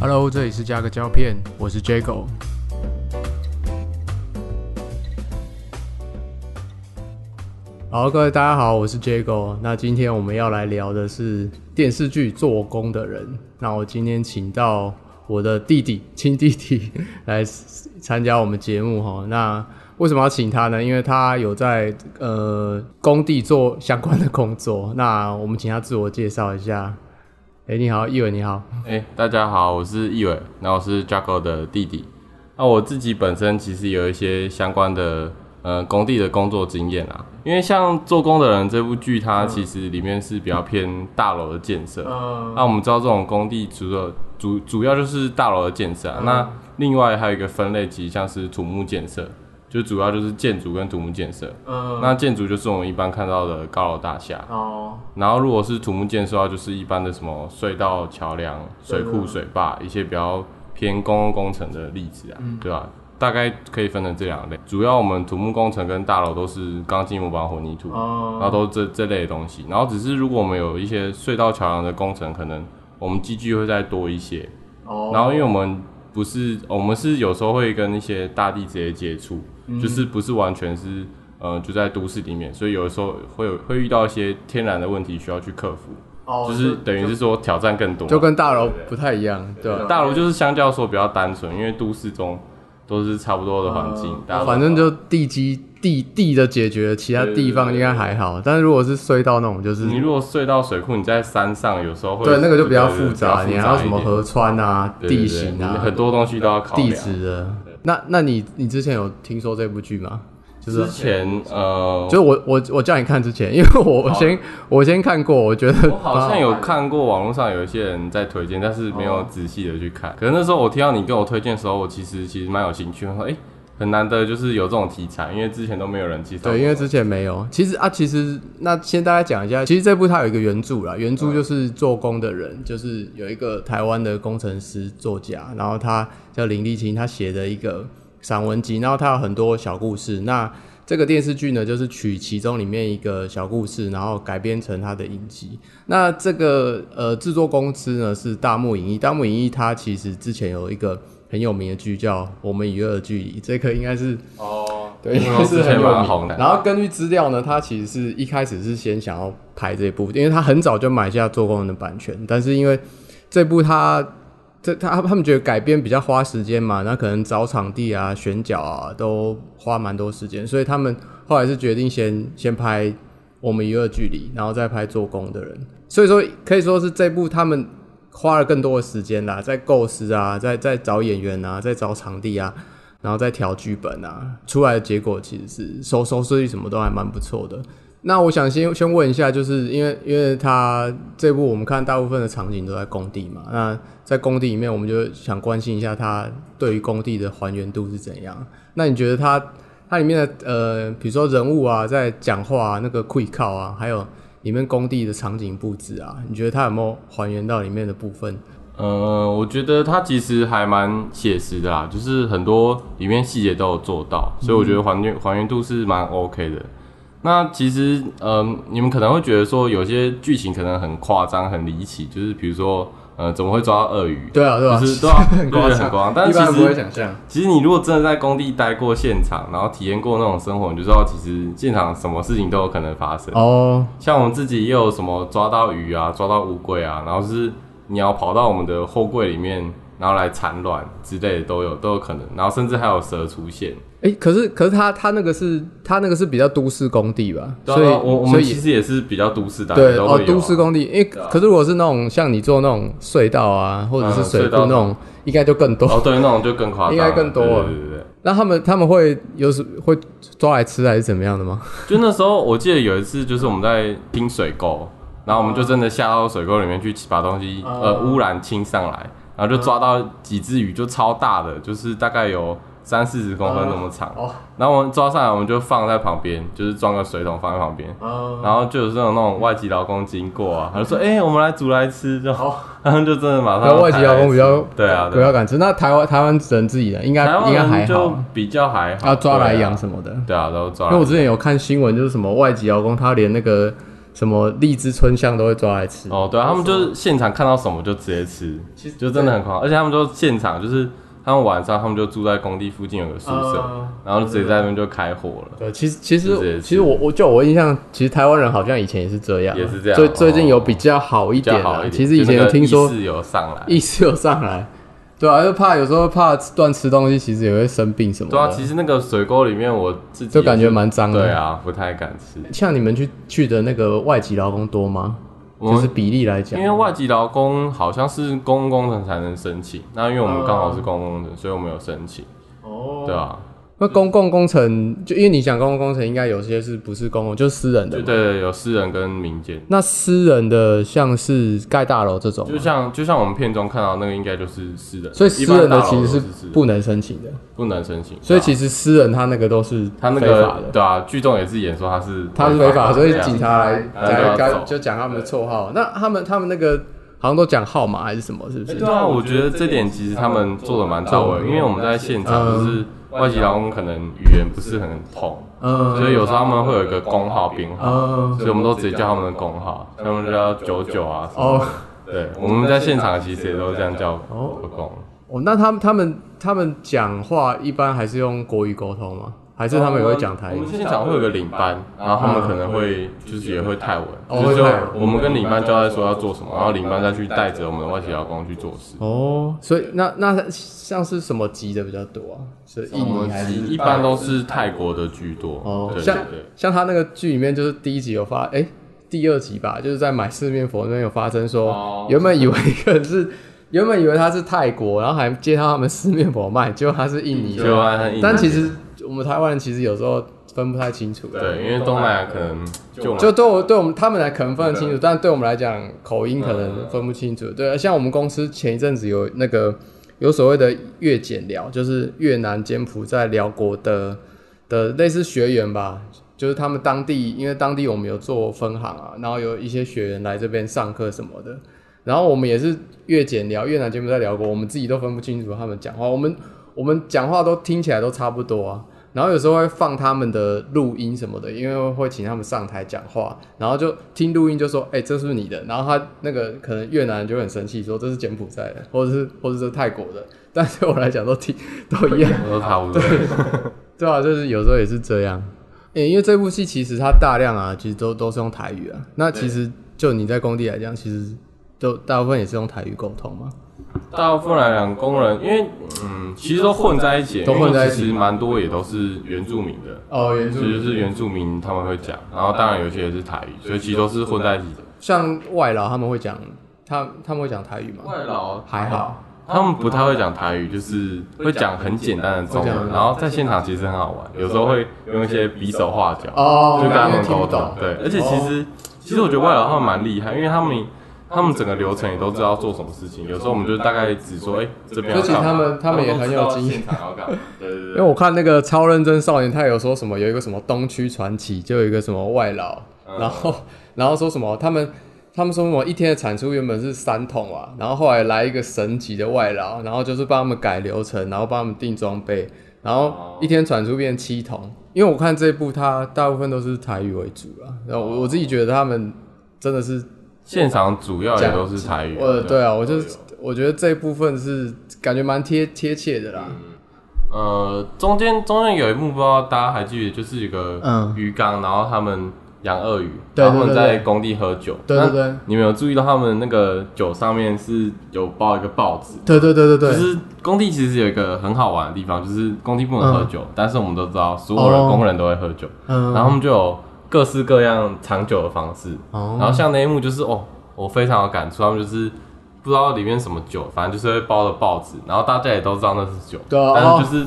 Hello，这里是加个胶片，我是 Jago。好，各位大家好，我是 Jago。那今天我们要来聊的是电视剧《做工的人》。那我今天请到我的弟弟，亲弟弟来参加我们节目哈。那为什么要请他呢？因为他有在呃工地做相关的工作。那我们请他自我介绍一下。哎，你好，易伟，你好。哎，大家好，我是易伟，那我是 Jago 的弟弟。那我自己本身其实有一些相关的呃工地的工作经验啊。因为像做工的人这部剧，它其实里面是比较偏大楼的建设。嗯。那我们知道这种工地除了主主要就是大楼的建设啊。那另外还有一个分类，其实像是土木建设。就主要就是建筑跟土木建设，嗯，那建筑就是我们一般看到的高楼大厦，哦，然后如果是土木建设的话，就是一般的什么隧道、桥梁、水库、水坝，一些比较偏公共工程的例子啊，对吧？大概可以分成这两类。主要我们土木工程跟大楼都是钢筋、木板、混凝土，然后都这这类的东西。然后只是如果我们有一些隧道、桥梁的工程，可能我们机具会再多一些，哦，然后因为我们不是，我们是有时候会跟一些大地直接接触。就是不是完全是呃就在都市里面，所以有的时候会有会遇到一些天然的问题需要去克服，就是等于是说挑战更多，就跟大楼不太一样，对大楼就是相较说比较单纯，因为都市中都是差不多的环境，反正就地基地地的解决，其他地方应该还好。但是如果是隧道那种，就是你如果隧道水库你在山上，有时候会对那个就比较复杂，你还要什么河川啊、地形啊，很多东西都要考地质的。那那你你之前有听说这部剧吗？就是之前呃，就是我我我叫你看之前，因为我先我先看过，我觉得我好像有看过网络上有一些人在推荐，但是没有仔细的去看。可是那时候我听到你跟我推荐的时候，我其实其实蛮有兴趣，我说哎。很难得，就是有这种题材，因为之前都没有人介绍。对，因为之前没有。其实啊，其实那先大家讲一下，其实这部它有一个原著啦，原著就是做工的人，就是有一个台湾的工程师作家，然后他叫林立清，他写的一个散文集，然后他有很多小故事。那这个电视剧呢，就是取其中里面一个小故事，然后改编成他的影集。那这个呃制作公司呢是大木影艺，大木影艺它其实之前有一个。很有名的剧叫《我们与恶的距离》，这个应该是哦，对，应该是很有名的。然后根据资料呢，他其实是一开始是先想要拍这部，因为他很早就买下做工人的版权，但是因为这部他这他他们觉得改编比较花时间嘛，那可能找场地啊、选角啊都花蛮多时间，所以他们后来是决定先先拍《我们与恶的距离》，然后再拍做工的人。所以说可以说是这部他们。花了更多的时间啦，在构思啊，在在找演员啊，在找场地啊，然后再调剧本啊，出来的结果其实是收收视率什么都还蛮不错的。那我想先先问一下，就是因为因为他这部我们看大部分的场景都在工地嘛，那在工地里面，我们就想关心一下他对于工地的还原度是怎样。那你觉得他他里面的呃，比如说人物啊，在讲话那个 quick call 啊，还有。里面工地的场景布置啊，你觉得它有没有还原到里面的部分？呃，我觉得它其实还蛮写实的啦，就是很多里面细节都有做到，所以我觉得还原还原度是蛮 OK 的。那其实，嗯，你们可能会觉得说有些剧情可能很夸张、很离奇，就是比如说。呃，怎么会抓到鳄鱼？对啊，对啊，就是 对啊，很夸张。但其实不会想象。其实你如果真的在工地待过现场，然后体验过那种生活，你就知道其实现场什么事情都有可能发生。哦，像我们自己也有什么抓到鱼啊，抓到乌龟啊，然后是你要跑到我们的货柜里面。然后来产卵之类的都有都有可能，然后甚至还有蛇出现。哎，可是可是他他那个是他那个是比较都市工地吧？所以我我们其实也是比较都市的。对哦，都市工地。因为可是如果是那种像你做那种隧道啊，或者是水库那种，应该就更多。哦，对，那种就更夸张，应该更多。对对对。那他们他们会有时会抓来吃还是怎么样的吗？就那时候我记得有一次，就是我们在清水沟，然后我们就真的下到水沟里面去把东西呃污染清上来。然后就抓到几只鱼，就超大的，就是大概有三四十公分那么长。哦。然后我们抓上来，我们就放在旁边，就是装个水桶放在旁边。哦。然后就有这种那种外籍劳工经过啊，他就说：“哎，我们来煮来吃。”就好。然后就真的马上。外籍劳工比较对啊，比较敢吃。那台湾台湾人自己的应该应该还好，比较还好。要抓来养什么的？对啊，都抓。因为我之前有看新闻，就是什么外籍劳工，他连那个。什么荔枝春香都会抓来吃。哦，对啊，他们就是现场看到什么就直接吃，其实就真的很狂，而且他们就现场就是他们晚上他们就住在工地附近有个宿舍，嗯然后就直接在那边就开火了。对，其实其就直接吃。实其实我我就我印象，其实台湾人好像以前也是这样啊，也是这样最最近有哦比较好一比较点啦。好一点，其实以前就那个听说意识有上来，意识有上来，对啊，就怕有时候怕乱吃东西，其实也会生病什么的。对啊，其实那个水沟里面我自己就感觉蛮脏的。对啊，不太敢吃。像你们去去的那个外籍劳工多吗？就是比例来讲。因，为外籍劳工好像是公共工程才能申请，那因为我们刚好是公共工程，所以我们有申请，哦。对啊，那公共工程就因为你想公共工程，应该有些是不是公共，就是私人的对，有私人跟民间。那私人的像是盖大楼这种，就像就像我们片中看到那个，应该就是私人，所以私人的其实是不能申请的。不能申请。所以其实私人他那个都是他那个对啊，剧中也是演说他是他是违法，所以警察来来干就讲他们的绰号。那他们他们那个好像都讲号码还是什么，是不是？对啊，我觉得这点其实他们做的蛮到位，因为我们在现场就是外籍劳工可能语言不是很通，嗯所以有时候他们会有一个工号编号，嗯所以我们都直接叫他们的工号，他们就叫九九啊什么哦。对，我们在现场其实也都这样叫哦工。哦，那他们他们他们讲话一般还是用国语沟通吗？还是他们也会讲台语我们？现场会有个领班，然后他们可能会就是也会泰文，哦就我们跟领班交代说要做什么，然后领班再去带着我们的外籍劳工去做事。哦，所以那那像是什么籍的比较多啊？是印尼还是一般都是泰国的居多。哦，像。像他那个剧里面，就是第一集有发，哎、第二集吧，就是在买四面佛那边有发生说，哦原本以为一个是，原本以为他是泰国，然后还介绍他们四面佛卖，结果他是印尼的，按印尼但其实我们台湾人其实有时候分不太清楚，对，因为东南亚可能就就对我对我们他们来可能分得清楚，但对我们来讲口音可能分不清楚。对，像我们公司前一阵子有那个有所谓的越柬寮，就是越南、柬埔寨、辽国的的类似学员吧，就是他们当地，因为当地我们有做分行啊，然后有一些学员来这边上课什么的，然后我们也是越检寮、越南、柬埔寨、辽国，我们自己都分不清楚他们讲话，我们我们讲话都听起来都差不多啊。然后有时候会放他们的录音什么的，因为会请他们上台讲话，然后就听录音就说：“哎、这是你的？”然后他那个可能越南人就很生气，说这是柬埔寨的，或者是或者是泰国的，但对我来讲都听都一样，都差不多。对啊，就是有时候也是这样。诶、因为这部戏其实它大量啊，其实都都是用台语啊。那其实就你在工地来讲，其实就大部分也是用台语沟通嘛。大部分来讲，工人因为嗯，其实都混在一起，都混在一起其实蛮多也都是原住民的，哦，原所以就是原住民他们会讲，然后当然有些也是台语，所以其实都是混在一起的。像外劳他们会讲，他他们会讲台语吗？外劳还好。他们不太会讲台语，就是会讲很简单的中文，然后在现场其实很好玩，有时候会用一些比手画脚，哦就跟他们沟通。对，而且其实其实我觉得外劳他们蛮厉害，因为他们他们整个流程也都知道做什么事情，有时候我们就大概只说，哎，这边要所以其实干嘛。他们他们也很有经验。现场要干嘛？对对 因为，我看那个超认真少年，他有说什么有一个什么东区传奇，就有一个什么外劳，嗯。然后然后说什么他们他们说什么一天的产出原本是三桶啊，然后后来来一个神级的外劳，然后就是帮他们改流程，然后帮他们订装备，然后一天产出变七桶。因为我看这部它大部分都是台语为主啊，然后我我自己觉得他们真的是现场主要也都是台语。呃对啊，我就我觉得这一部分是感觉蛮贴贴切的啦。呃，中间中间有一幕不知道大家还记得，就是一个嗯鱼缸，然后他们养鳄鱼，他们在工地喝酒。对对对，你们有注意到他们那个酒上面是有包一个报纸？对对对对对，就是工地其实有一个很好玩的地方，就是工地不能喝酒，但是我们都知道所有人哦工人都会喝酒，嗯然后他们就有各式各样藏酒的方式。哦然后像那一幕就是哦，我非常有感触，他们就是不知道里面什么酒，反正就是会包着报纸，然后大家也都知道那是酒，对啊但是就是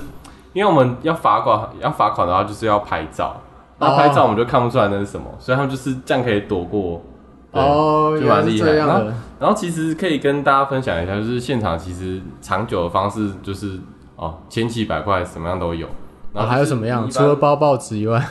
因为我们要罚款，要罚款的话就是要拍照，那拍照我们就看不出来那是什么，所以他们就是这样可以躲过。对哦，就蛮厉害。的。然后其实可以跟大家分享一下，就是现场其实藏酒的方式就是哦，千奇百怪，什么样都有。还有什么样？除了包报纸以外，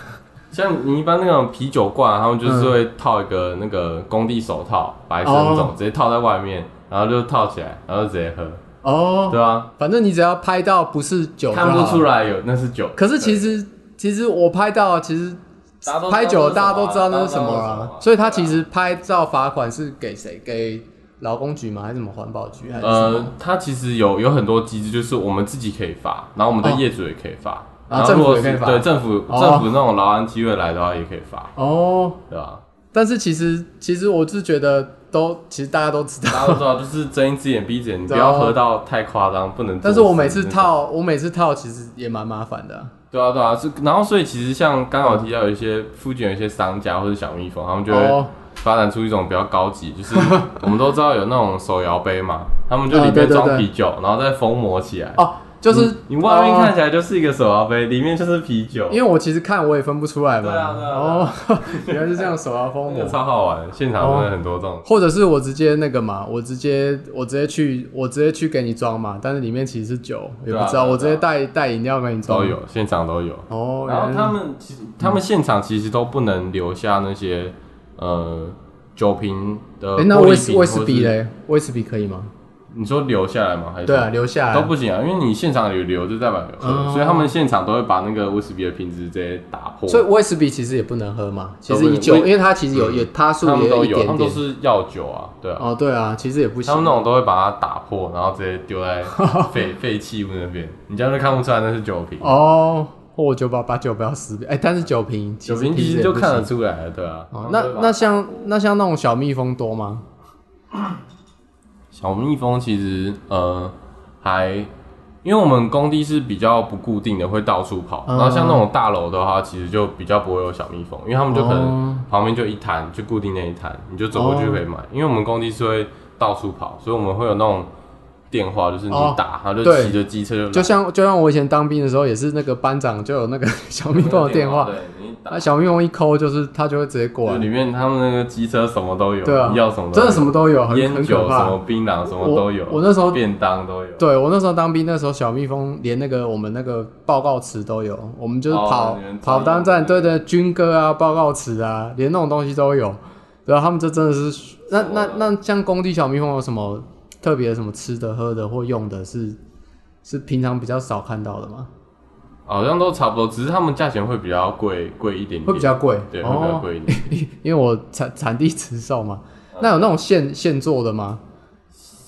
像你一般那种啤酒罐，他们就是会套一个那个工地手套，白色那种，哦直接套在外面，然后就套起来，然后直接喝，哦，对啊？反正你只要拍到不是酒，看不出。来有那是酒。可是其实其实我拍到，其实大家都拍久了，知道大家都知道那那是什么啊了，所以他其实拍照罚款是给谁？给劳工局吗？还是什么环保局？还是什呃么？，它其实有有很多机制，就是我们自己可以罚，然后我们的哦业主也可以发，然后如果府也可以对政府哦。政府那种劳安机会来的话，也可以发，哦，对吧？但是其实其实我是觉得都其实大家都知道，大家都知道，就是睁一只眼闭一只眼，你不要喝到太夸张，不能。但是我每次套我每次套其实也蛮麻烦的啊、对啊，对啊，是，然后所以其实像刚好提到有一些附近有一些商家或者小蜜蜂，他们就会哦，发展出一种比较高级，就是 我们都知道有那种手摇杯嘛，他们就啊里面装啤酒，然后再封膜起来，哦，就是你你外面哦看起来就是一个手摇杯，里面就是啤酒，因为我其实看我也分不出来嘛。对啊对啊哦，原来是这样，手摇封那个膜。超好玩，现场真的很多这种，或者是我直接那个嘛，我直接我直接去我直接去给你装嘛，但是里面其实是酒，也不知道，我直接带带饮料给你装。都有，现场都有。哦，然后他们其实他们现场其实都不能留下那些呃酒瓶的哎，那威士威士瓶或是比嘞？威士比可以吗？你说留下来吗？还是对啊，留下来都不行啊，因为你现场有留就代表有喝，哦所以他们现场都会把那个威士比的瓶子直接打破。所以威士比其实也不能喝嘛。其实以酒，因为它其实有嗯有它数他们都有，他也有一点点。们都是药酒啊，对啊，哦，对啊，其实也不行。他们那种都会把它打破，然后直接丢在 废废弃物那边，你这样就看不出来那是酒瓶。哦，或我就把把酒不要撕。哎，但是酒瓶酒瓶其实就看得出来了，对啊。哦，那那像那像那种小蜜蜂多吗？小蜜蜂其实呃还，因为我们工地是比较不固定的，会到处跑。嗯。然后像那种大楼的话，其实就比较不会有小蜜蜂，因为他们就可哦。能旁边就一摊，就固定那一摊，你就走过去就可以买。因为我们工地是会到处跑，所以我们会有那种电话，就是你哦。打，他就对。骑着机车就来。就像就像我以前当兵的时候，也是那个班长就有那个 小蜜蜂的电话，打那。小蜜蜂一抠就是它就会直接过来，里面他们那个机车什么都有，对啊你要什么真的什么都有，很烟酒什么。槟榔什么都有。我我那时候便当都有。对我那时候当兵，那时候小蜜蜂连那个我们那个报告词都有，我们就是哦跑、跑专用当站，的对对，军歌啊、报告词啊，连那种东西都有。对啊，他们这真的是，那那那像工地小蜜蜂有什么特别什么吃的、喝的或用的是是平常比较少看到的吗？好像都差不多，只是他们价钱会比较贵贵一点点，会比较贵，对，会比较哦，贵一点。因为我产产地直售嘛。那有那种现现做的吗？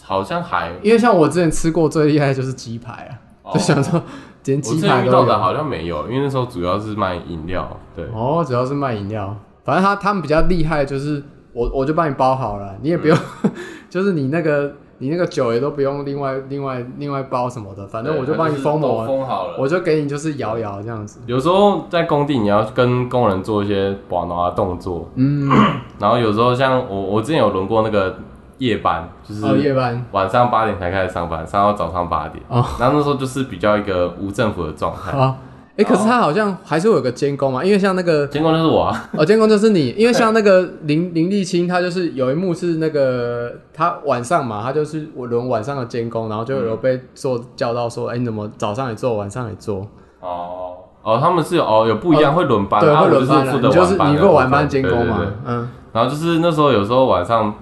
好像还。因为像我之前吃过最厉害的就是鸡排啊，哦。就想说连鸡排都有。好像没有，因为那时候主要是卖饮料，对，哦，主要是卖饮料，反正他他们比较厉害，就是我我就帮你包好了，你也不用，就是你那个你那个酒也都不用另外另外另外包什么的，反正我就帮你封都膜，封好了。我就给你就是摇摇这样子。有时候在工地，你要跟工人做一些保挠的动作，嗯，然后有时候像我，我之前有轮过那个夜班，就是哦，夜班晚上八点才开始上班，上到早上八点。哦然后那时候就是比较一个无政府的状态，啊，哎，可是他好像还是会有个监工嘛，因为像那个监工就是我啊，哦，监工就是你，因为像那个林林立清，他就是有一幕是那个他晚上嘛，他就是我轮晚上的监工，然后就有被做叫到说，哎、你怎么早上也做，晚上也做？哦哦，他们是有哦有不一样，会轮班，对，会轮班啊，就是你就是晚班的你做晚班监工嘛嗯，然后就是那时候有时候晚上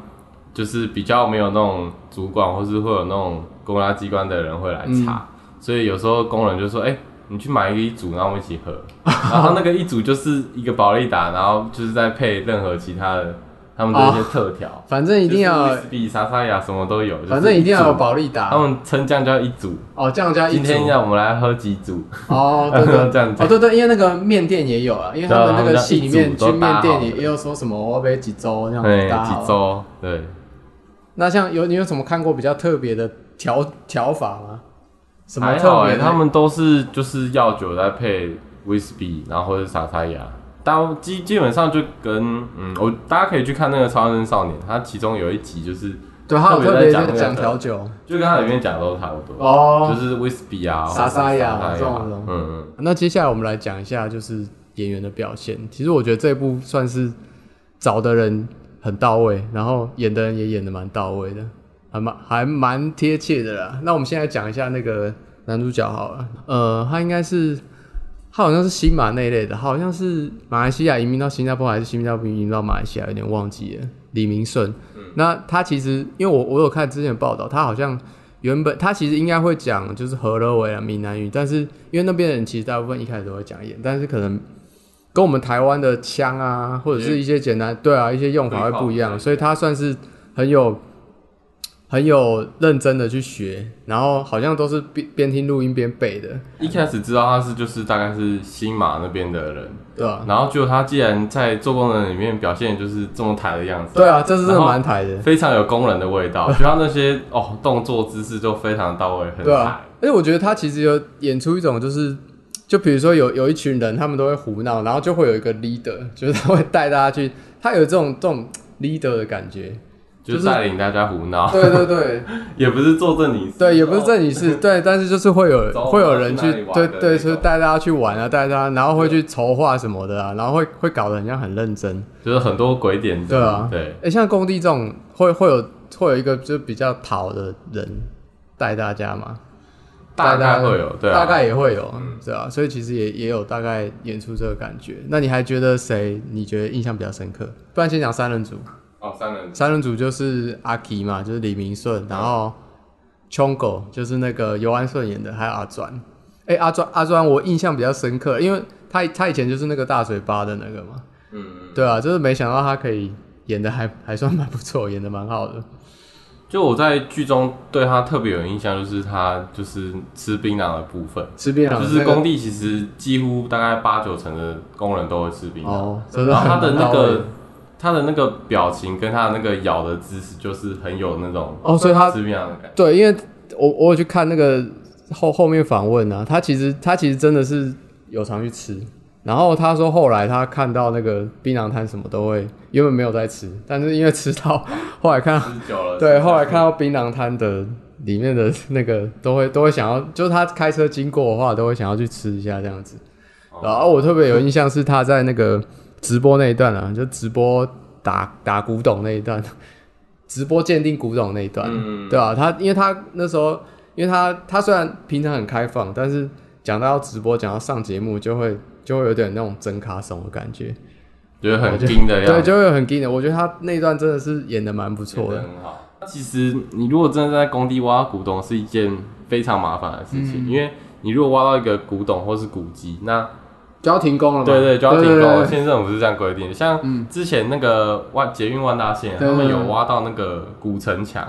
就是比较没有那种主管，或是会有那种公安机关的人会来嗯。查，所以有时候工人就说：“哎、你去买一个一组，然后我们一起喝。”然后那个一组就是一个保利达，然后就是再配任何其他的他们的一些特调，反正一定要，比莎莎雅什么都有，反正一定要有组保利达。他们称这样叫一组。哦，这样加一今天组。让我们来喝几组，哦，对对 这样子哦，对对，因为那个面店也有啊，因为他们那个戏里面去面店也也有说什么我要杯几周那样对，子几周，对。那像有你有什么看过比较特别的调调法吗？什么还好哎、特别的？他们都是就是药酒再配威士忌，然后或者是沙沙雅，大基基本上就跟嗯，我大家可以去看那个《超人少年》，他其中有一集就是对，他有特特别在讲别在讲那个调酒就跟他里面讲的都差不多，哦就。是威士忌啊、沙沙雅沙这种的嗯嗯，那接下来我们来讲一下就是演员的表现。其实我觉得这部算是找的人很到位，然后演的人也演的蛮到位的，还蛮还蛮贴切的啦。那我们现在讲一下那个男主角好了，呃，他应该是他好像是新马那一类的，好像是马来西亚移民到新加坡，还是新加坡移民到马来西亚，有点忘记了。李明顺，那他其实因为我我有看之前的报道，他好像原本他其实应该会讲就是河勒维啊闽南语，但是因为那边人其实大部分一开始都会讲一点，但是可能跟我们台湾的腔啊，或者是一些简单对啊一些用法会不一样，所以他算是很有很有认真的去学，然后好像都是边边听录音边背的，一开始知道他是就是大概是新马那边的人，对啊、然后就他既然在做工人里面表现就是这么台的样子，对啊，这是蛮台的，非常有工人的味道，就他那些哦动作姿势就非常到位，很台。对啊，而且我觉得他其实有演出一种就是。就比如说有有一群人，他们都会胡闹，然后就会有一个 leader，就是他会带大家去，他有这种这种 leader 的感觉。就是带领大家胡闹，对对 对，也不是做正理事，对，也不是正经事，对，但是就是会有 走会有人去对对，是带大家去玩啊，带大家，然后会去筹划什么的啊，然后会会搞得很像很认真。就是很多鬼点子，对啊。对，哎、像工地这种会会有会有一个就比较讨的人带大家嘛，大大概会有，对啊，大概也会有，对啊，所以其实也也有大概演出这个感觉。那你还觉得谁你觉得印象比较深刻？不然先讲三人组，哦，三人三人组就是阿奇嘛，就是李明顺，然后琼狗就是那个尤安顺演的，还有阿专。哎、阿专阿专我印象比较深刻，因为他他以前就是那个大嘴巴的那个嘛，嗯，对啊，就是没想到他可以演的还还算蛮不错，演的蛮好的。就我在剧中对他特别有印象，就是他就是吃槟榔的部分，吃槟榔就是工地其实几乎大概八九成的工人都会吃槟榔，哦，然后他的那个他的那个表情跟他的那个咬的姿势，就是很有那种哦，所以他吃槟榔的感觉。对，因为我我有去看那个后后面访问啊，他其实他其实真的是有常去吃，然后他说后来他看到那个槟榔摊什么都会，原本没有在吃，但是因为吃到后来看 对，后来看到槟榔摊的里面的那个都会都会想要，就是他开车经过的话都会想要去吃一下这样子。然后我特别有印象是他在那个直播那一段啊，就直播打打古董那一段，直播鉴定古董那一段，嗯对啊，他因为他那时候，因为他他虽然平常很开放，但是讲到要直播，讲到上节目，就会就会有点那种真卡怂的感觉，觉得很硬的样对，就会很硬的。我觉得他那一段真的是演的蛮不错的，很好。其实你如果真的在工地挖古董，是一件非常麻烦的事嗯情，因为你如果挖到一个古董或是古籍，那就要停工了嘛，对对就要停工了。对对对县政府是这样规定的。像之前那个万捷运万大线，他们有挖到那个古城墙。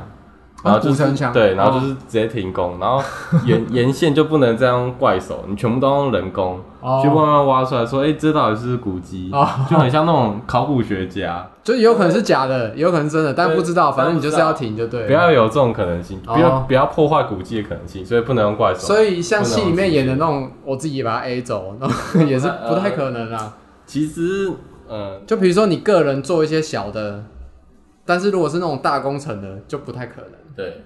然后就是对，然后哦就是直接停工，然后沿 沿线就不能这样怪手，你全部都用人工哦去慢慢挖出来，说，哎，这到底是古迹哦？就很像那种考古学家，就有可能是假的，也有可能是真的，但不知道，反正你就是要停就对了。不要有这种可能性，哦不要不要破坏古迹的可能性，所以不能用怪手。所以像戏里面演的那种，我自己也把它 A 走，也是不太可能啊。其实，呃，就比如说你个人做一些小的，但是如果是那种大工程的，就不太可能。对，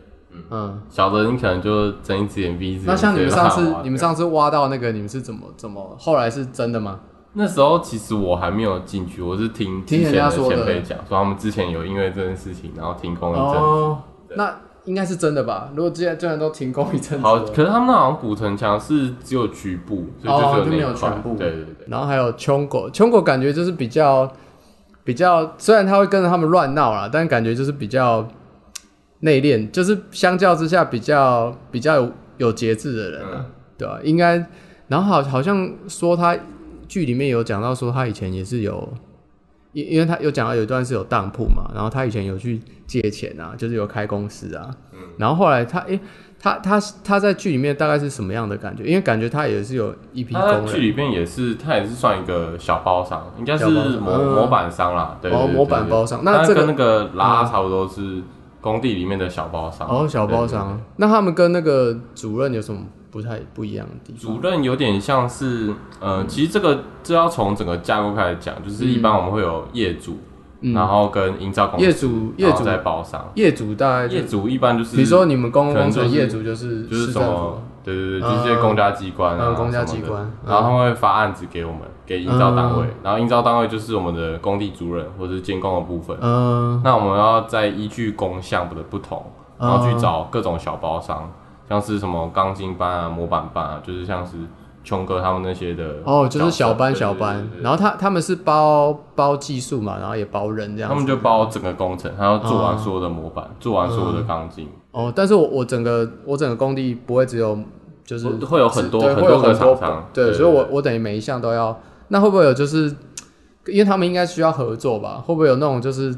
嗯，小的你可能就睁一只眼闭一只眼。那像你们上次你们上次挖到那个，你们是怎么怎么？后来是真的吗？那时候其实我还没有进去，我是听之听人前的家前辈讲，说他们之前有因为这件事情然后停工一阵子。哦，那应该是真的吧？如果既然既然都停工一阵子好，可是他们那好像古城墙是只有局部，所以哦就没有那一块。有全部对对对，然后还有穷狗，穷狗感觉就是比较比较，虽然他会跟着他们乱闹啦，但感觉就是比较内敛，就是相较之下比较比较有有节制的人啊，嗯。对吧、应该，然后好好像说他剧里面有讲到说他以前也是有，因因为他有讲到有一段是有当铺嘛，然后他以前有去借钱啊，就是有开公司啊，嗯。然后后来他诶、他他他在剧里面大概是什么样的感觉？因为感觉他也是有一批他在工人。剧里面也是，他也是算一个小包商，应该是模嗯模板商啦。对，对哦，模板包商，那那这个跟那个拉差不多是工地里面的小包商。哦小包对。商，那他们跟那个主任有什么不太不一样的地方？主任有点像是，呃，其实这个这要从整个架构开始讲，就是一般我们会有业主，嗯然后跟营造公司，业主业主。然后再包商。业主大概就业主一般就是，比如说你们公共工程能就是业主就是就是市政府什么，对对对，嗯就是一些公家机关啊，嗯公家什么的。机关嗯然后他们会发案子给我们，给营造单位，然后营造单位就是我们的工地主任或者是监工的部分。嗯。那我们要再依据工项的不同，然后去找各种小包商，像是什么钢筋班啊、模板班啊，就是像是琼哥他们那些的哦，就是小班小班。然后他他们是包包技术嘛，然后也包人这样子。他们就包整个工程，他要做完哦所有的模板，做完所有的钢筋，哦，但是我我整个我整个工地不会只有就是会有很多很多个厂商。对，所以我我等于每一项都要那会不会有就是，因为他们应该需要合作吧？会不会有那种就是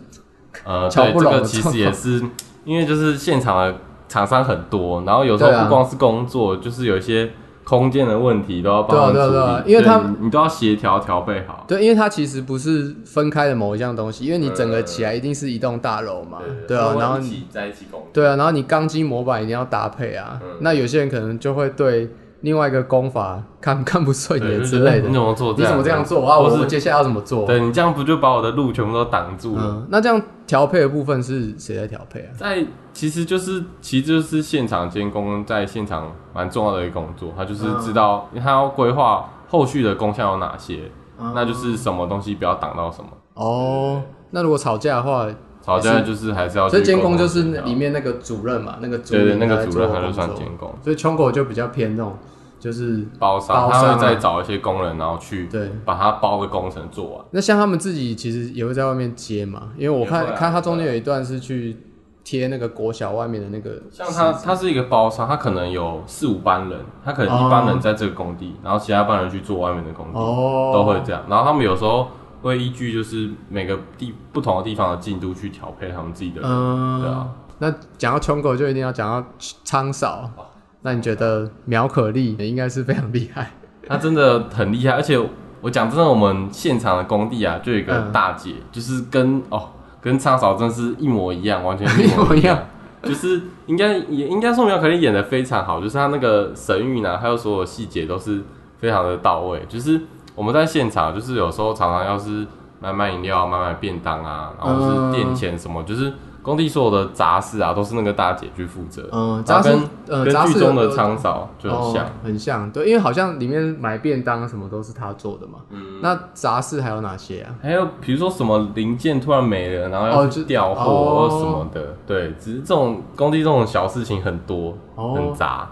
呃，瞧对，不拢的这个其实也是因为就是现场的厂商很多，然后有时候不光是工作，就是有一些空间的问题都要帮对啊对啊对啊因为他你你都要协调调配好。对，因为它其实不是分开的某一项东西，因为你整个起来一定是一栋大楼嘛，对啊，然后你在一起工作。对啊，然后你钢筋模板一定要搭配啊。嗯那有些人可能就会对另外一个功法 看看不顺，眼之类的你。怎么做？你怎么这样做啊？我接下来要怎么做？对你这样不就把我的路全部都挡住了？嗯，那这样调配的部分是谁在调配啊？在其实就是其实就是现场监工在现场蛮重要的一个工作，他就是知道他要规划后续的功效有哪些，那就是什么东西不要挡到什么。哦，那如果吵架的话，吵架就是还是要去所以监工就是里面那个主任嘛，那个主任那个主任他就算监工，所以穷狗就比较偏那种，就是包商他会再找一些工人，然后去对。把他包的工程做完。那像他们自己其实也会在外面接嘛，因为我看、看他中间有一段是去贴那个国小外面的那个，像他，他是一个包商，他可能有四五班人，他可能一班人在这个工地，然后其他班人去做外面的工地，哦，都会这样。然后他们有时候会依据就是每个地不同的地方的进度去调配他们自己的人。嗯，对啊。那讲到穷狗就一定要讲到仓嫂，那你觉得苗可丽也应该是非常厉害？他真的很厉害，而且我讲真的，我们现场的工地啊，就有一个嗯大姐，就是跟哦跟昌嫂真是一模一样，完全一模一样。就是应该也应该说苗可丽演的非常好，就是她那个神韵啊，还有所有细节都是非常的到位。就是我们在现场，就是有时候常常要是买买饮料、买买便当啊，然后是垫钱什么，就是工地所有的杂事啊，都是那个大姐去负责。嗯，杂事跟剧中的仓嫂就很像哦，，很像，对，因为好像里面买便当什么都是她做的嘛。嗯，那杂事还有哪些啊？还有比如说什么零件突然没了，然后哦要调货什么的，对，只是这种工地这种小事情很多，哦很杂。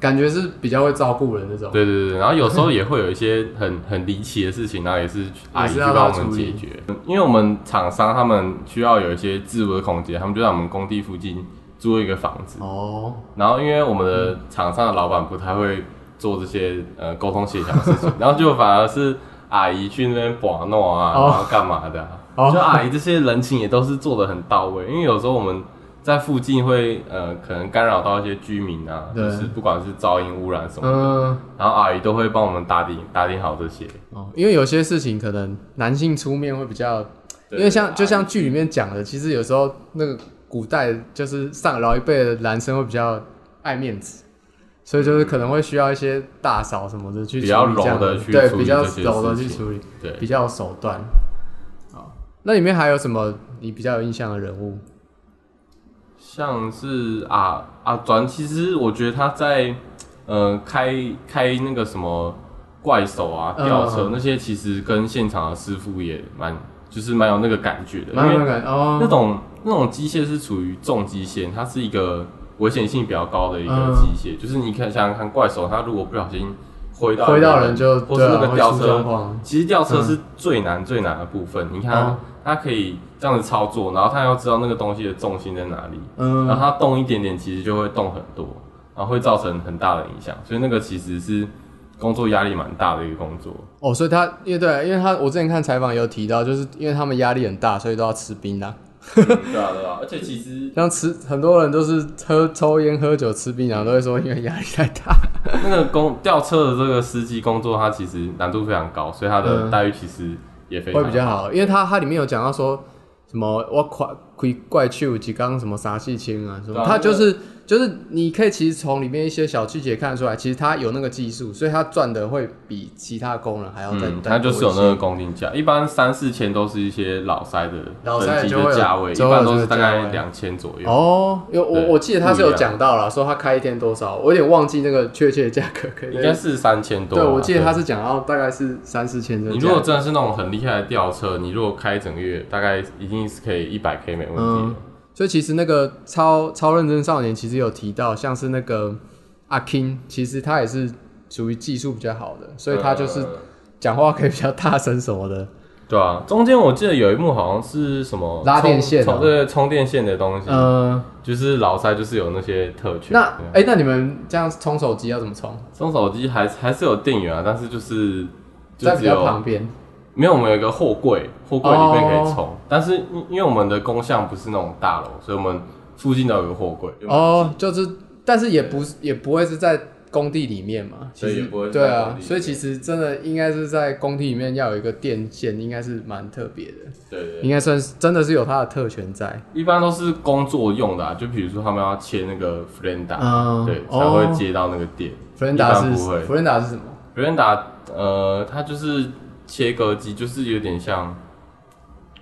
感觉是比较会照顾人那种。对对对，然后有时候也会有一些很 很离奇的事情，然后也是阿姨去帮我们解决。因为我们厂商他们需要有一些自我的空间，他们就在我们工地附近租一个房子。哦，然后因为我们的厂商的老板不太会做这些呃沟通协调的事情，然后就反而是阿姨去那边把弄啊，哦然后干嘛的啊、哦就阿姨这些人情也都是做的很到位，因为有时候我们在附近会呃可能干扰到一些居民啊，就是不管是噪音污染什么的，嗯，然后阿姨都会帮我们打点打点好这些。哦，因为有些事情可能男性出面会比较，因为像就像剧里面讲的，其实有时候那个古代就是上老一辈的男生会比较爱面子，所以就是可能会需要一些大嫂什么的去比较柔的去对，比较处理这些柔的去处理，对，比较有手段。好，那里面还有什么你比较有印象的人物？像是啊啊转，其实我觉得他在呃开开那个什么怪手啊、嗯吊车、那些，其实跟现场的师傅也蛮就是蛮有那个感觉的，蛮有因为感哦，那种那种机械是处于重机械，它是一个危险性比较高的一个嗯。机械，就是你看想想看怪手，它如果不小心挥到回到人就或是那个吊车状况。其实吊车是最难最难的部分，你看它可以这样子操作，然后它要知道那个东西的重心在哪里。嗯，然后它动一点点，其实就会动很多，然后会造成很大的影响，所以那个其实是工作压力蛮大的一个工作。哦，所以他因为对，因为他我之前看采访有提到，就是因为他们压力很大，所以都要吃槟榔。对啊，对啊，而且其实像吃很多人都是喝抽烟、喝酒、吃槟榔，都会说因为压力太大。那个工吊车的这个司机工作，它其实难度非常高，所以他的嗯待遇其实也非常会比较好，因为他他里面有讲到说什么我快开怪手几缸什么啥气清啊，什么他就是就是你可以其实从里面一些小细节看得出来，其实他有那个技术，所以他赚的会比其他工人还要再嗯，再它就是有那个工定价，一般三四千都是一些老塞的老塞的价位，一般都是大概两千左右。哦，有我我记得他是有讲到了，说他开一天多少，我有点忘记那个确切的价格，可以应该是三千多啊。对，我记得他是讲到大概是三四千。你如果真的是那种很厉害的吊车，你如果开一整个月，大概一定是可以一百 K 没问题的。嗯所以其实那个超超认真少年其实有提到，像是那个阿 King，其实他也是属于技术比较好的，所以他就是呃讲话可以比较大声什么的。对啊，中间我记得有一幕好像是什么拉电线对充电线的东西，嗯，就是老塞就是有那些特权。那对哎、那你们这样充手机要怎么充？充手机还还是有电源啊，但是就是在比较旁边。没有，我们有一个货柜，货柜里面可以冲，但是因因为我们的工项不是那种大楼，所以我们附近都有一个货柜。哦，就是，但是也不是也不会是在工地里面嘛，其实对也不会是对啊所以其实真的应该是在工地里面要有一个电线，应该是蛮特别的，对对对应该算是真的是有它的特权在。一般都是工作用的、啊，就比如说他们要切那个弗兰达，嗯对，才哦会接到那个电。弗伦达是一般不会弗伦达是什么？弗兰达，呃，它就是切割机，就是有点像，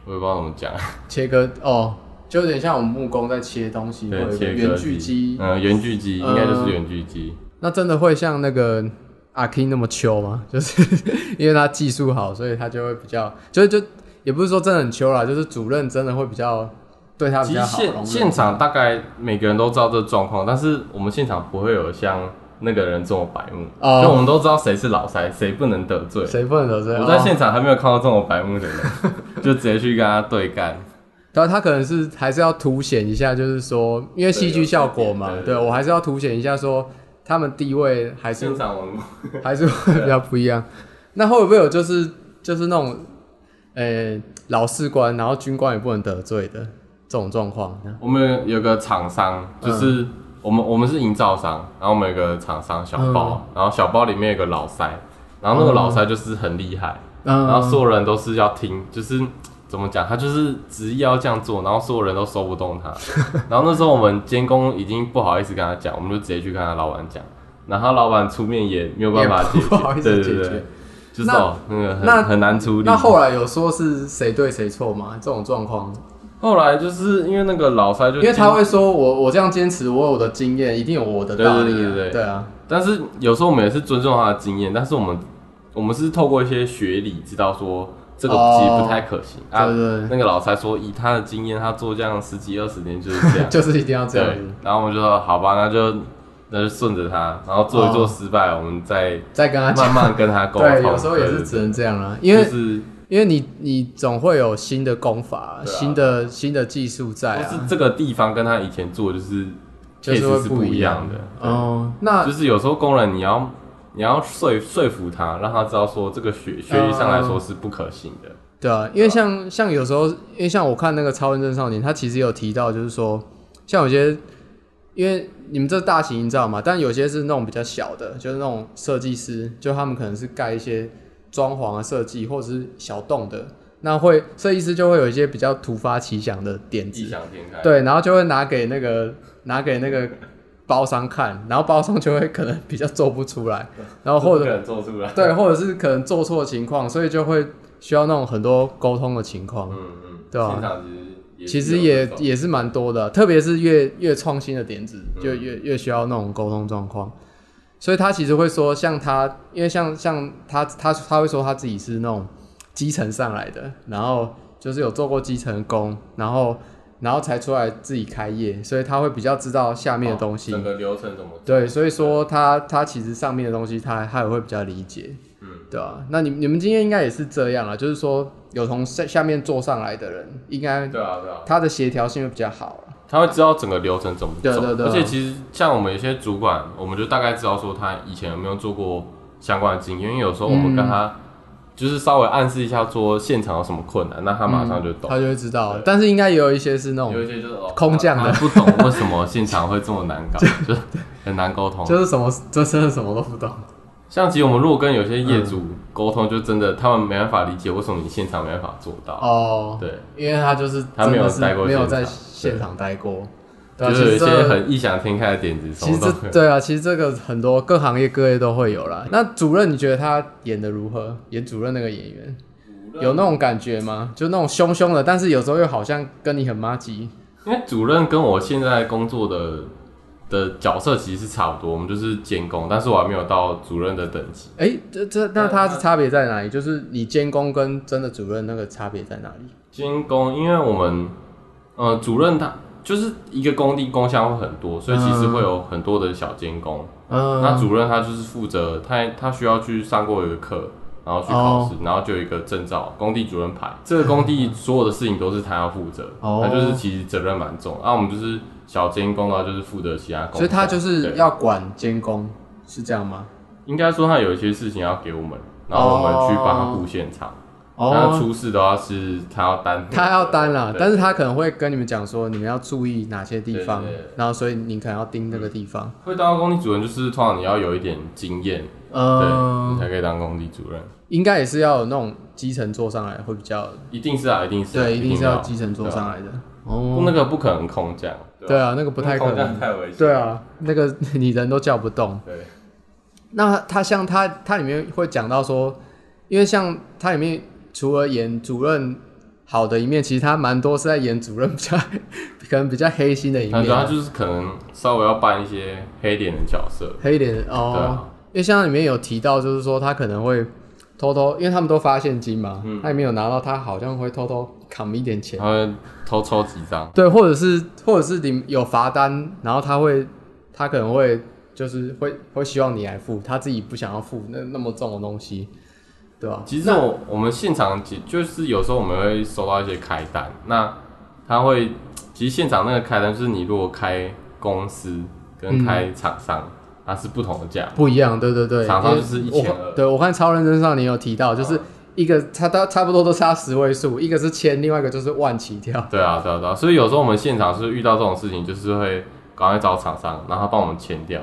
我也不知道怎么讲，切割哦，就有点像我们木工在切东西，对，一个圆锯机。嗯，圆锯机应该就是圆锯机。那真的会像那个阿 King 那么秋吗？就是 因为他技术好，所以他就会比较，就是就也不是说真的很秋啦，就是主任真的会比较对他比其实较好。容忍现现场大概每个人都知道这状况，但是我们现场不会有像那个人这么白目，哦就我们都知道谁是老塞，谁不能得罪。谁不能得罪？我在哦现场还没有看到这么白目的人，就直接去跟他对干。然后，他可能是还是要凸显一下，就是说，因为戏剧效果嘛，对我还是要凸显一下说他们地位还是现场我们还是会 比较不一样。那会不会有就是就是那种，呃，老士官，然后军官也不能得罪的这种状况？我们有个厂商，就是我们我们是营造商，然后我们有个厂商小包，然后小包里面有个老塞，然后那个老塞就是很厉害，嗯，然后所有人都是要听，就是怎么讲，他就是执意要这样做，然后所有人都收不动他。然后那时候我们监工已经不好意思跟他讲，我们就直接去跟他老板讲，然后老板出面也没有办法解决不好意决，思对对对解决，就是那哦那个那很很难处理。那后来有说是谁对谁错吗？这种状况，后来就是因为那个老塞就因为他会说我我这样坚持，我有我的经验，一定有我的道理、啊，对对对对对啊，但是有时候我们也是尊重他的经验，但是我们我们是透过一些学理知道说这个其实不太可行、啊。对对对那个老塞说以他的经验，他做这样十几二十年就是这样。就是一定要这样子，，然后我们就说好吧，那就那就顺着他，然后做一做哦失败，我们再再跟他讲。慢慢跟他沟通。对，有时候也是只能这样啊，因为、就是因为你你总会有新的功法、啊新的新的技术在啊，就是这个地方跟他以前做就是就是会 case 是不一一样的。对哦，那就是有时候工人你要你要说说服他，让他知道说这个学学历上来说是不可行的。对啊，因为像像有时候，因为像我看那个《超人真少年》，他其实有提到，就是说，像有些，因为你们这大型营造嘛，但有些是那种比较小的，就是那种设计师，就他们可能是盖一些装潢啊设计，或者是小栋的，那会设计师就会有一些比较突发奇想的点异子，想天开，对，然后就会拿给那个拿给那个包商看，然后包商就会可能比较做不出来，然后或者这不可能做出来。对，或者是可能做错情况，所以就会需要那种很多沟通的情况。嗯嗯，对啊现场其实也也是蛮多的，特别是越越创新的点子，嗯就越越需要那种沟通状况。所以他其实会说，像他，因为像像他他他会说他自己是那种基层上来的，然后就是有做过基层工，然后然后才出来自己开业，所以他会比较知道下面的东西。哦整个流程怎么做？对，所以说他他其实上面的东西他他也会比较理解，嗯，对啊，那你你们今天应该也是这样啊，就是说有从下下面做上来的人，应该对啊对啊，他的协调性会比较好啊。他会知道整个流程怎么走。对对对啊而且其实像我们有些主管，我们就大概知道说他以前有没有做过相关的经验，因为有时候我们跟他就是稍微暗示一下说现场有什么困难，那他马上就懂。他就会知道对。但是应该也有一些是那种，有一些就是哦空降的不懂为什么现场会这么难搞，就很难沟通。就是什么，就真的什么都不懂。像其实我们如果跟有些业主沟通，就真的他们没办法理解为什么你现场没办法做到。哦，对，因为他就是他没有待过没有在现场待过，就是有一些很异想天开的点子，什其实对啊，其实这个很多各行业各业都会有啦。那主任你觉得他演的如何？演主任那个演员有那种感觉吗？就那种凶凶的，但是有时候又好像跟你很妈鸡。因为主任跟我现在工作的的角色其实是差不多，我们就是监工，但是我还没有到主任的等级。哎、这这那它是差别在哪里？就是你监工跟真的主任那个差别在哪里？监工，因为我们呃主任他就是一个工地工项会很多，所以其实会有很多的小监工。嗯，那主任他就是负责他他需要去上过一个课，然后去考试，然后就有一个证照，工地主任牌。这个工地所有的事情都是他要负责，哦他就是其实责任蛮重。啊，我们就是小监工的话，就是负责其他工项。所以他就是要管监工，是这样吗？应该说他有一些事情要给我们，然后我们去帮他顾现场。那哦，出事的话是他要担，他要担啦，但是他可能会跟你们讲说，你们要注意哪些地方然后所以你可能要盯那个地方。会当工地主任，就是通常你要有一点经验，对，嗯你，才可以当工地主任。应该也是要有那种基层做上来会比较，一定是啊，一定是啊，对，一定是要要基层做上来的。不哦，那个不可能空降，吧对啊，那个不太可空降能。太危险。对啊，那个 你人都叫不动。对，那他像他他里面会讲到说，因为像他里面除了演主任好的一面，其实他蛮多是在演主任比较 可能比较黑心的一面他，主要就是可能稍微要扮一些黑脸的角色。黑脸哦。啊，因为像里面有提到，就是说他可能会偷偷，因为他们都发现金嘛，嗯他里面有拿到，他好像会偷偷扛一点钱，他会偷抽几张，对，或者是或者是你有罚单，然后他会他可能会就是会会希望你来付，他自己不想要付那那么重的东西，对吧？其实我我们现场其就是有时候我们会收到一些开单，那他会其实现场那个开单就是你如果开公司跟开厂商，它是不同的价。不一样，对对对，厂商就是一千二。对我看超人身上你有提到，就是一个差到差不多都差十位数，一个是千，另外一个就是万起跳。对啊，对啊，对啊，所以有时候我们现场是遇到这种事情，就是会赶快找厂商，然后他帮我们签掉，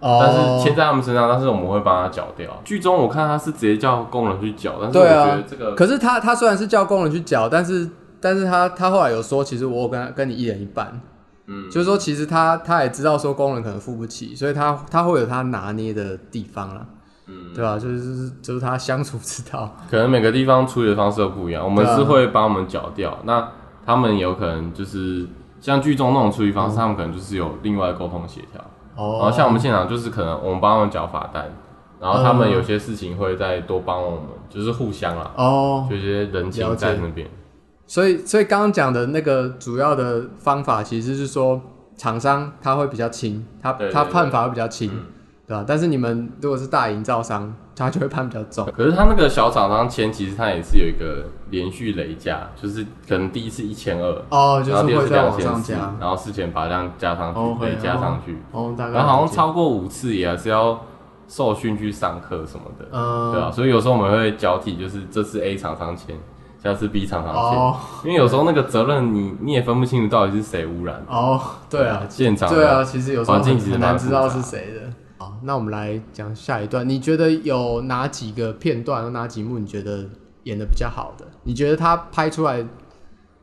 哦。但是签在他们身上，但是我们会帮他缴掉。剧中我看他是直接叫工人去缴，但是我觉得这个可是他他虽然是叫工人去缴，但是但是他他后来有说，其实我有跟他跟你一人一半，嗯。就是说其实他他也知道说工人可能付不起，所以他他会有他拿捏的地方啦，嗯，对吧、就是就是他相处之道，可能每个地方处理的方式都不一样，我们是会帮我们缴掉，那他们有可能就是像剧中那种处理方式，他们可能就是有另外沟通协调。哦。然后像我们现场就是可能我们帮他们缴罚单，然后他们嗯。有些事情会再多帮我们，就是互相啦，哦，就一些人情在那边。所以所以刚刚讲的那个主要的方法，其实是说厂商他会比较轻，他他判罚会比较轻，嗯对吧？但是你们如果是大营造商，他就会判比较重。可是他那个小厂商签，其实他也是有一个连续累加，就是可能第一次一千二，哦，就是会再往上加，，然后四千把这样加上哦去，累加上去，哦，大概然后好像超过五次也还是要受训去上课什么的，嗯，对啊，所以有时候我们会交替，就是这次 A 厂商签，下次 B 厂商签，哦因为有时候那个责任你你也分不清楚到底是谁污染，哦，对啊，现场对啊，其实有时候很环境其实很难蛮知道是谁的。好，那我们来讲下一段。你觉得有哪几个片段，有哪几幕你觉得演的比较好的？你觉得他拍出来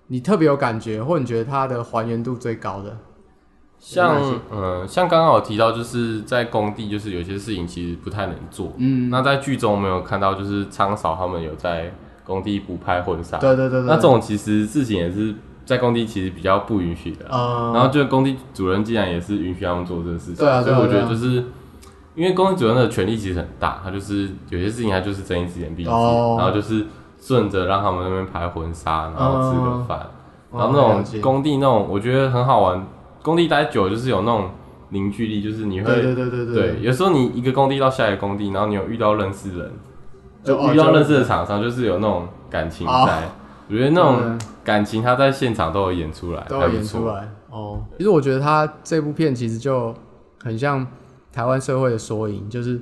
你特别有感觉，或者你觉得他的还原度最高的？像嗯，像刚刚我提到，就是在工地，就是有些事情其实不太能做。嗯，那在剧中我们有看到，就是仓嫂他们有在工地补拍婚纱，对对对对，那这种其实事情也是在工地其实比较不允许的。呃，然后就工地主任既然也是允许他们做这个事情，对啊所以我觉得就是。因为工地主任的权力其实很大，他就是有些事情他就是睁一只眼闭一只眼，哦。然后就是顺着让他们那边拍婚纱，然后吃个饭，然后那哦了解种工地那种我觉得很好玩，工地待久了就是有那种凝聚力，就是你会对对对对对，有时候你一个工地到下一个工地，然后你有遇到认识人，就遇到认识的厂商，就是有那种感情哦在。我觉得那种嗯感情，他在现场都有演出来，都有不演出来哦。其实我觉得他这部片其实就很像台湾社会的缩影，就是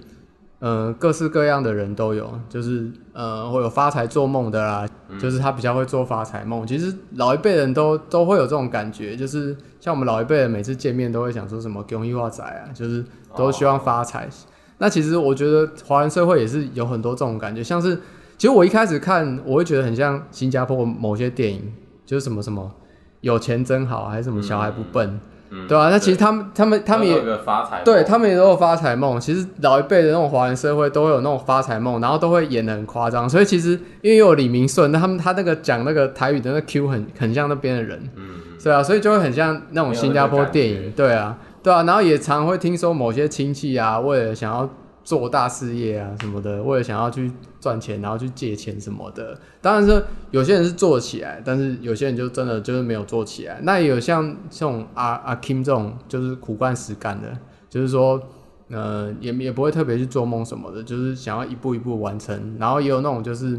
呃各式各样的人都有，就是呃会有发财做梦的啦，嗯就是他比较会做发财梦。其实老一辈人都都会有这种感觉，就是像我们老一辈人每次见面都会想说什么“公益化仔”啊，就是都希望发财。那其实我觉得华人社会也是有很多这种感觉，像是其实我一开始看我会觉得很像新加坡某些电影，就是什么什么有钱真好，还是什么小孩不笨，嗯对啊，那其实他们他们他们也都有个发财梦，对他们也都有发财梦。其实老一辈的那种华人社会都会有那种发财梦，然后都会演的很夸张。所以其实因为有李明顺，那他们他那个讲那个台语的那个 Q 很很像那边的人，嗯，对啊，所以就会很像那种新加坡电影，对啊，对啊，然后也常会听说某些亲戚啊，为了想要做大事业啊什么的，为了想要去赚钱，然后去借钱什么的。当然是有些人是做起来，但是有些人就真的就是没有做起来。那也有像这种阿阿 Kim 这种，就是苦干实干的，就是说。呃，也也不会特别去做梦什么的，就是想要一步一步完成。然后也有那种就是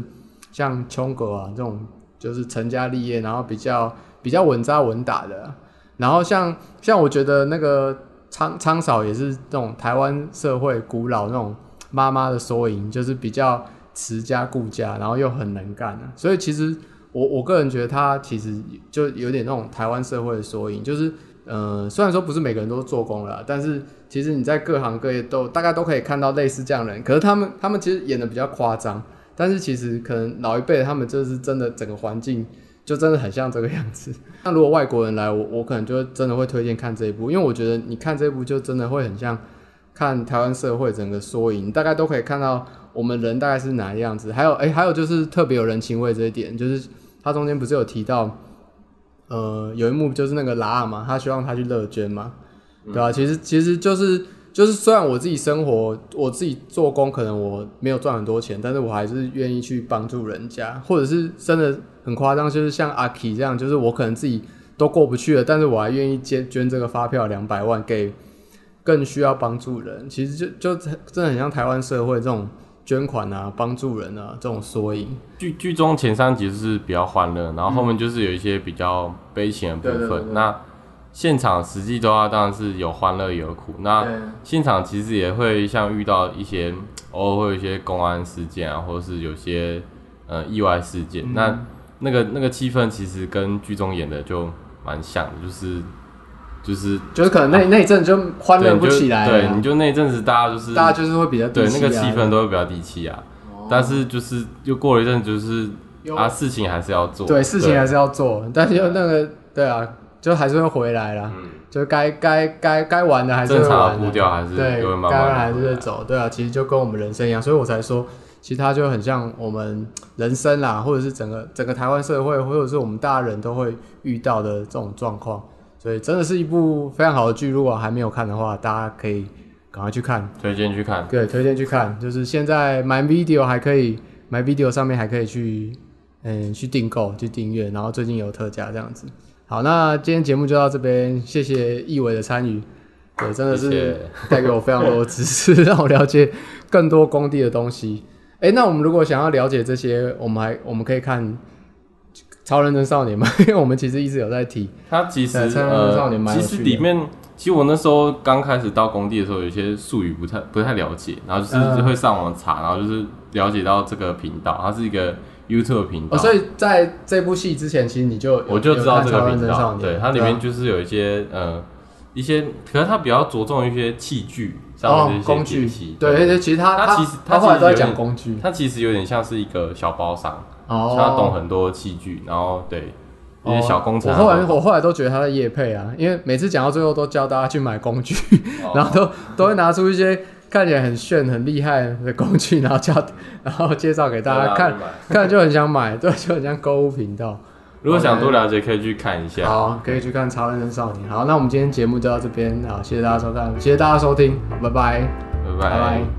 像穷哥啊这种，就是成家立业，然后比较比较稳扎稳打的。然后像像我觉得那个昌昌嫂也是那种台湾社会古老那种妈妈的缩影，就是比较持家顾家，然后又很能干啊。所以其实我我个人觉得她其实就有点那种台湾社会的缩影，就是呃，虽然说不是每个人都做工了，但是其实你在各行各业都大概都可以看到类似这样的人。可是他们他们其实演的比较夸张，但是其实可能老一辈的他们就是真的整个环境就真的很像这个样子。那如果外国人来，我我可能就真的会推荐看这一部，因为我觉得你看这一部就真的会很像看台湾社会整个缩影，你大概都可以看到我们人大概是哪样子。还有哎、还有就是特别有人情味这一点，就是他中间不是有提到，呃，有一幕就是那个拉尔嘛，他希望他去乐捐嘛，对吧、其实其实就是就是虽然我自己生活，我自己做工，可能我没有赚很多钱，但是我还是愿意去帮助人家，或者是真的很夸张，就是像阿 K 这样，就是我可能自己都过不去了，但是我还愿意捐捐这个发票两百万给更需要帮助人。其实就就真的很像台湾社会这种捐款啊、帮助人啊这种缩影。剧剧中前三集是比较欢乐，然后后面就是有一些比较悲情的部分。对对对对那现场实际的话，当然是有欢乐也有苦。那现场其实也会像遇到一些偶尔会有一些公安事件啊，或者是有些呃意外事件。嗯那那个那个气氛其实跟剧中演的就蛮像的，就是就是就是可能那、那一阵就欢乐不起来了对，你就那一阵子大家就是大家就是会比较对那个气氛都会比较低气啊。但是就是又过了一阵，就是有啊事情还是要做，对事情还是要做，但是又那个对啊，就还是会回来啦。嗯。就该该该该玩的还是会正常玩啊的步调还是该玩还是会走，对啊，其实就跟我们人生一样，所以我才说，其实它就很像我们人生啦，或者是整个整个台湾社会，或者是我们大人都会遇到的这种状况，所以真的是一部非常好的剧，如果还没有看的话，大家可以赶快去看，推荐去看。对，推荐去看，就是现在买 video 还可以，买 video 上面还可以去，嗯，去订购、去订阅，然后最近有特价这样子。好，那今天节目就到这边，谢谢易伟的参与，对，真的是带给我非常多的知识，让我了解更多工地的东西。哎、那我们如果想要了解这些，我们还我们可以看《超人真少年》吗？因为我们其实一直有在提，它其实对超人少年其实里面，其实我那时候刚开始到工地的时候，有一些术语不太不太了解，然后就是会上网查，然后就是了解到这个频道，它是一个 YouTube 频道，哦，所以在这部戏之前，其实你就我就知道超人频少年，对，它里啊面就是有一些呃一些，可是它比较着重一些器具上哦面的工具。对，而且其实他他其实他他后来都在讲工具。他其实有点像是一个小包商，哦，他懂很多器具，然后对一些小工程我后来我后来都觉得他在夜配啊，因为每次讲到最后都教大家去买工具，哦。然后都都会拿出一些看起来很炫很厉害的工具，然后教然后介绍给大家看，看了就很想买，对，就很像购物频道。如果想多了解，可以去看一下。好，可以去看《超人跟少年》。好，那我们今天节目就到这边，好，谢谢大家收看，谢谢大家收听，好，拜拜，拜拜拜